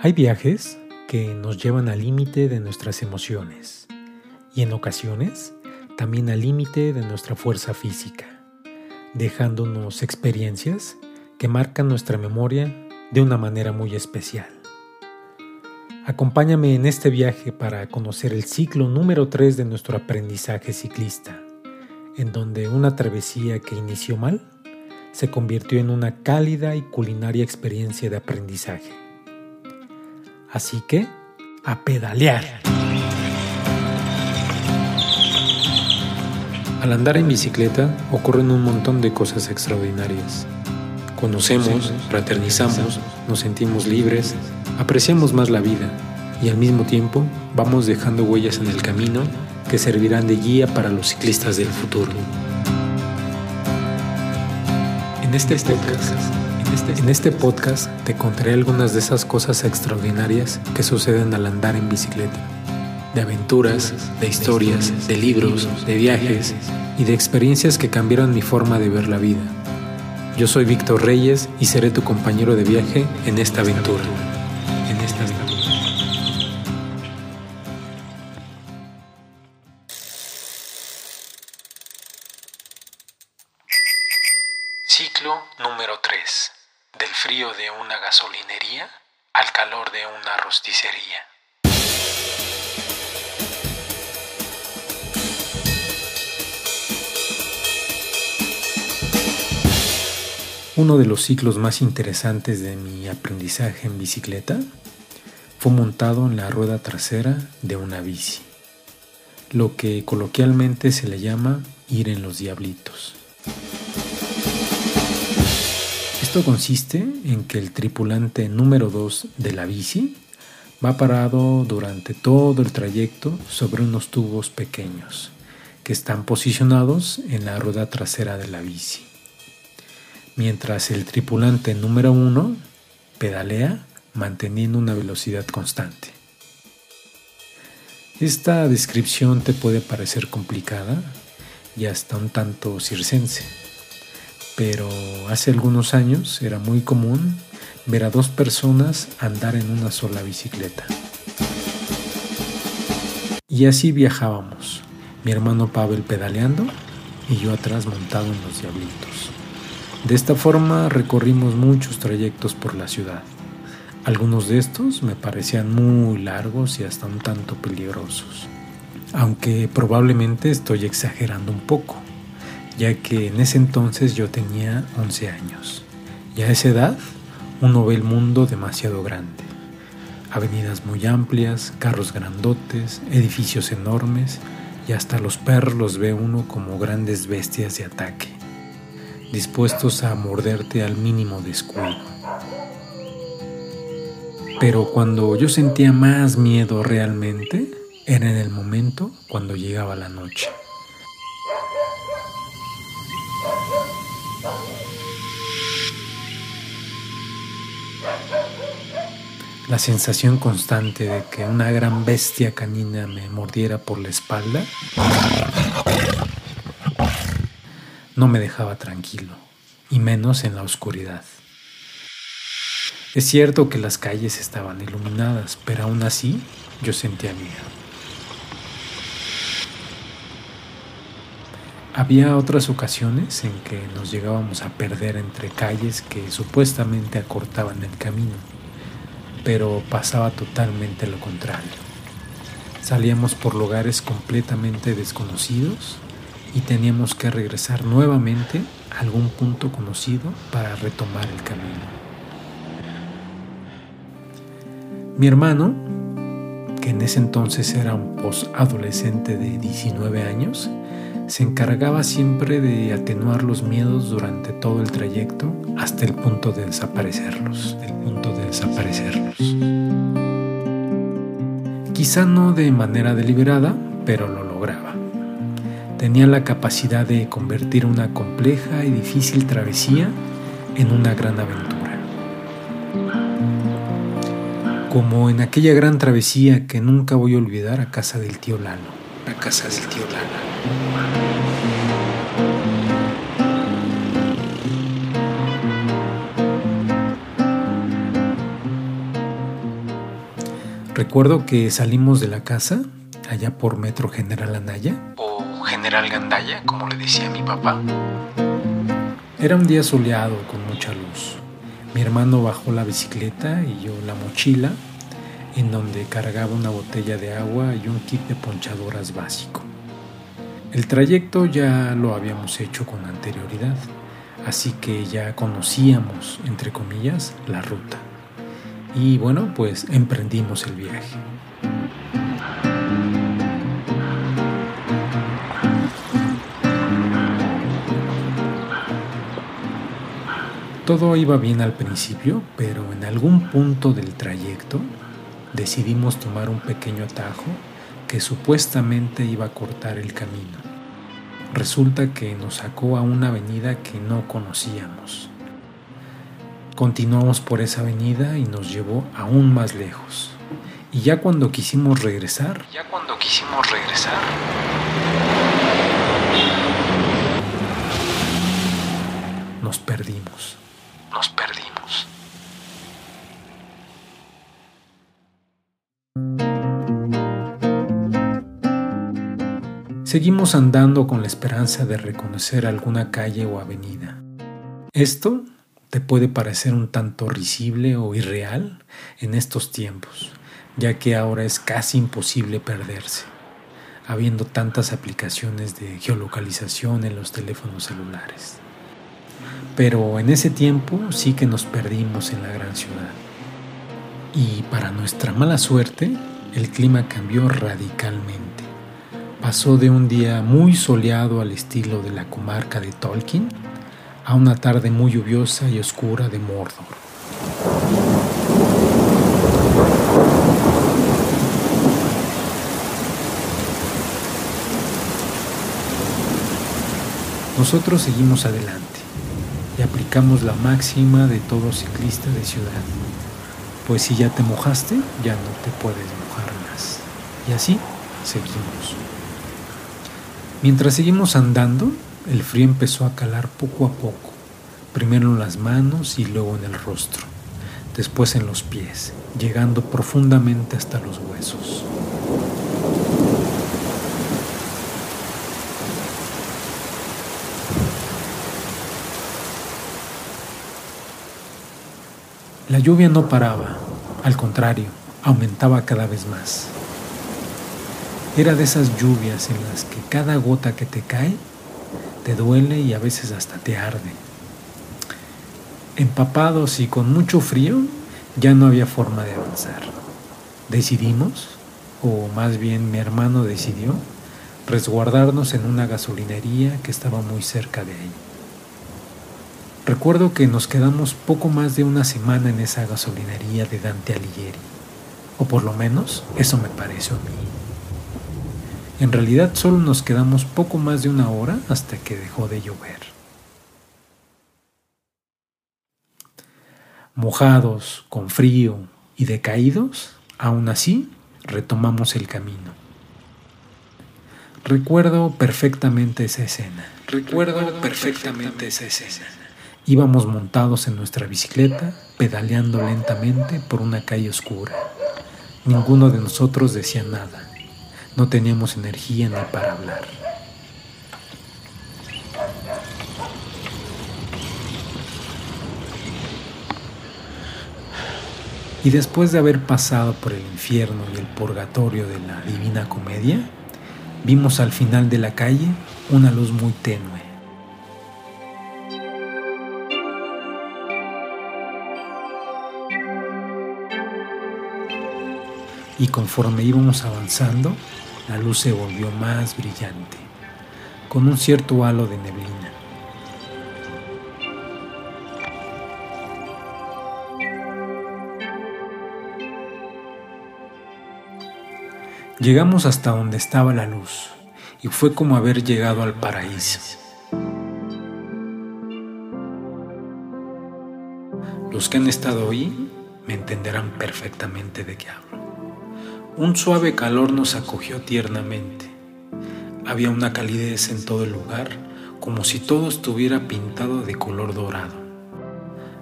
Hay viajes que nos llevan al límite de nuestras emociones y en ocasiones también al límite de nuestra fuerza física, dejándonos experiencias que marcan nuestra memoria de una manera muy especial. Acompáñame en este viaje para conocer el ciclo número 3 de nuestro aprendizaje ciclista, en donde una travesía que inició mal se convirtió en una cálida y culinaria experiencia de aprendizaje. Así que, a pedalear. Al andar en bicicleta ocurren un montón de cosas extraordinarias. Conocemos, fraternizamos, nos sentimos libres, apreciamos más la vida y al mismo tiempo vamos dejando huellas en el camino que servirán de guía para los ciclistas del futuro. En este, podcast, en este, en este podcast te contaré algunas de esas cosas extraordinarias que suceden al andar en bicicleta. De aventuras, de historias, de libros, de viajes y de experiencias que cambiaron mi forma de ver la vida. Yo soy Víctor Reyes y seré tu compañero de viaje en esta aventura. En esta aventura. Ciclo número 3. Del frío de una gasolinería al calor de una rosticería. Uno de los ciclos más interesantes de mi aprendizaje en bicicleta fue montado en la rueda trasera de una bici, lo que coloquialmente se le llama ir en los diablitos. Esto consiste en que el tripulante número 2 de la bici va parado durante todo el trayecto sobre unos tubos pequeños que están posicionados en la rueda trasera de la bici mientras el tripulante número uno pedalea manteniendo una velocidad constante. Esta descripción te puede parecer complicada y hasta un tanto circense, pero hace algunos años era muy común ver a dos personas andar en una sola bicicleta. Y así viajábamos, mi hermano Pavel pedaleando y yo atrás montado en los diablitos. De esta forma recorrimos muchos trayectos por la ciudad. Algunos de estos me parecían muy largos y hasta un tanto peligrosos, aunque probablemente estoy exagerando un poco, ya que en ese entonces yo tenía 11 años y a esa edad uno ve el mundo demasiado grande. Avenidas muy amplias, carros grandotes, edificios enormes y hasta los perros los ve uno como grandes bestias de ataque dispuestos a morderte al mínimo descuido. Pero cuando yo sentía más miedo realmente, era en el momento cuando llegaba la noche. La sensación constante de que una gran bestia canina me mordiera por la espalda no me dejaba tranquilo, y menos en la oscuridad. Es cierto que las calles estaban iluminadas, pero aún así yo sentía miedo. Había otras ocasiones en que nos llegábamos a perder entre calles que supuestamente acortaban el camino, pero pasaba totalmente lo contrario. Salíamos por lugares completamente desconocidos y teníamos que regresar nuevamente a algún punto conocido para retomar el camino. Mi hermano, que en ese entonces era un posadolescente de 19 años, se encargaba siempre de atenuar los miedos durante todo el trayecto hasta el punto de desaparecerlos, el punto de desaparecerlos. Quizá no de manera deliberada, pero lo lograba tenía la capacidad de convertir una compleja y difícil travesía en una gran aventura. Como en aquella gran travesía que nunca voy a olvidar a casa del tío Lalo. A casa del tío Lalo. Recuerdo que salimos de la casa, allá por Metro General Anaya, o General Gandaya, como le decía mi papá. Era un día soleado con mucha luz. Mi hermano bajó la bicicleta y yo la mochila, en donde cargaba una botella de agua y un kit de ponchadoras básico. El trayecto ya lo habíamos hecho con anterioridad, así que ya conocíamos, entre comillas, la ruta. Y bueno, pues emprendimos el viaje. Todo iba bien al principio, pero en algún punto del trayecto decidimos tomar un pequeño atajo que supuestamente iba a cortar el camino. Resulta que nos sacó a una avenida que no conocíamos. Continuamos por esa avenida y nos llevó aún más lejos. Y ya cuando quisimos regresar, ya cuando quisimos regresar, nos perdimos. Nos perdimos. Seguimos andando con la esperanza de reconocer alguna calle o avenida. Esto te puede parecer un tanto risible o irreal en estos tiempos, ya que ahora es casi imposible perderse, habiendo tantas aplicaciones de geolocalización en los teléfonos celulares. Pero en ese tiempo sí que nos perdimos en la gran ciudad. Y para nuestra mala suerte, el clima cambió radicalmente pasó de un día muy soleado al estilo de la comarca de Tolkien a una tarde muy lluviosa y oscura de Mordor. Nosotros seguimos adelante y aplicamos la máxima de todo ciclista de ciudad, pues si ya te mojaste, ya no te puedes mojar más. Y así seguimos. Mientras seguimos andando, el frío empezó a calar poco a poco, primero en las manos y luego en el rostro, después en los pies, llegando profundamente hasta los huesos. La lluvia no paraba, al contrario, aumentaba cada vez más. Era de esas lluvias en las que cada gota que te cae te duele y a veces hasta te arde. Empapados y con mucho frío, ya no había forma de avanzar. Decidimos, o más bien mi hermano decidió, resguardarnos en una gasolinería que estaba muy cerca de ahí. Recuerdo que nos quedamos poco más de una semana en esa gasolinería de Dante Alighieri, o por lo menos eso me pareció a mí. En realidad solo nos quedamos poco más de una hora hasta que dejó de llover. Mojados, con frío y decaídos, aún así retomamos el camino. Recuerdo perfectamente esa escena. Recuerdo perfectamente esa escena. Íbamos montados en nuestra bicicleta, pedaleando lentamente por una calle oscura. Ninguno de nosotros decía nada. No teníamos energía ni para hablar. Y después de haber pasado por el infierno y el purgatorio de la Divina Comedia, vimos al final de la calle una luz muy tenue. Y conforme íbamos avanzando, la luz se volvió más brillante, con un cierto halo de neblina. Llegamos hasta donde estaba la luz y fue como haber llegado al paraíso. Los que han estado ahí me entenderán perfectamente de qué hablo. Un suave calor nos acogió tiernamente. Había una calidez en todo el lugar, como si todo estuviera pintado de color dorado.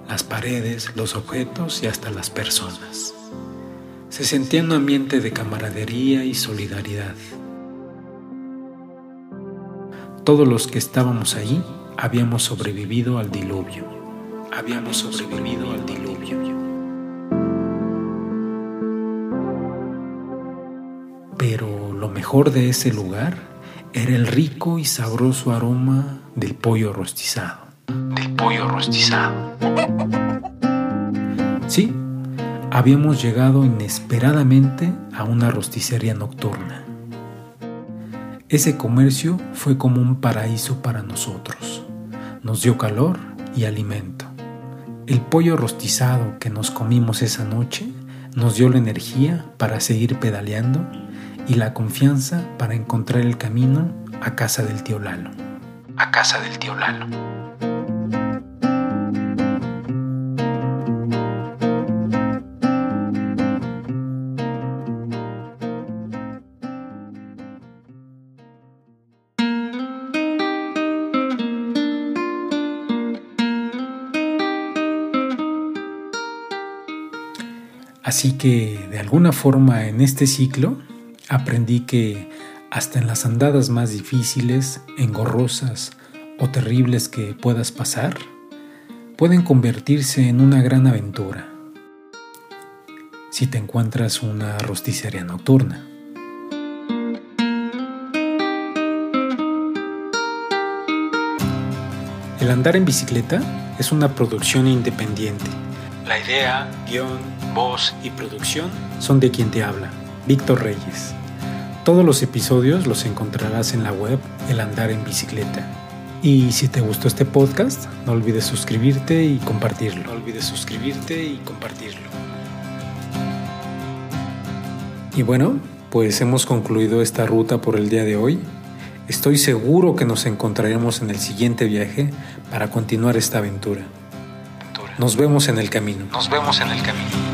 Las paredes, los objetos y hasta las personas. Se sentía un ambiente de camaradería y solidaridad. Todos los que estábamos ahí habíamos sobrevivido al diluvio. Habíamos sobrevivido al diluvio. Mejor de ese lugar era el rico y sabroso aroma del pollo rostizado. Del pollo rostizado. Sí, habíamos llegado inesperadamente a una rosticería nocturna. Ese comercio fue como un paraíso para nosotros. Nos dio calor y alimento. El pollo rostizado que nos comimos esa noche nos dio la energía para seguir pedaleando y la confianza para encontrar el camino a casa del tío Lalo. A casa del tío Lalo. Así que de alguna forma en este ciclo aprendí que hasta en las andadas más difíciles, engorrosas o terribles que puedas pasar, pueden convertirse en una gran aventura si te encuentras una rosticería nocturna. El andar en bicicleta es una producción independiente. La idea, guion, voz y producción son de quien te habla, Víctor Reyes. Todos los episodios los encontrarás en la web El Andar en Bicicleta. Y si te gustó este podcast, no olvides suscribirte y compartirlo. No olvides suscribirte y compartirlo. Y bueno, pues hemos concluido esta ruta por el día de hoy. Estoy seguro que nos encontraremos en el siguiente viaje para continuar esta aventura. Nos vemos en el camino. Nos vemos en el camino.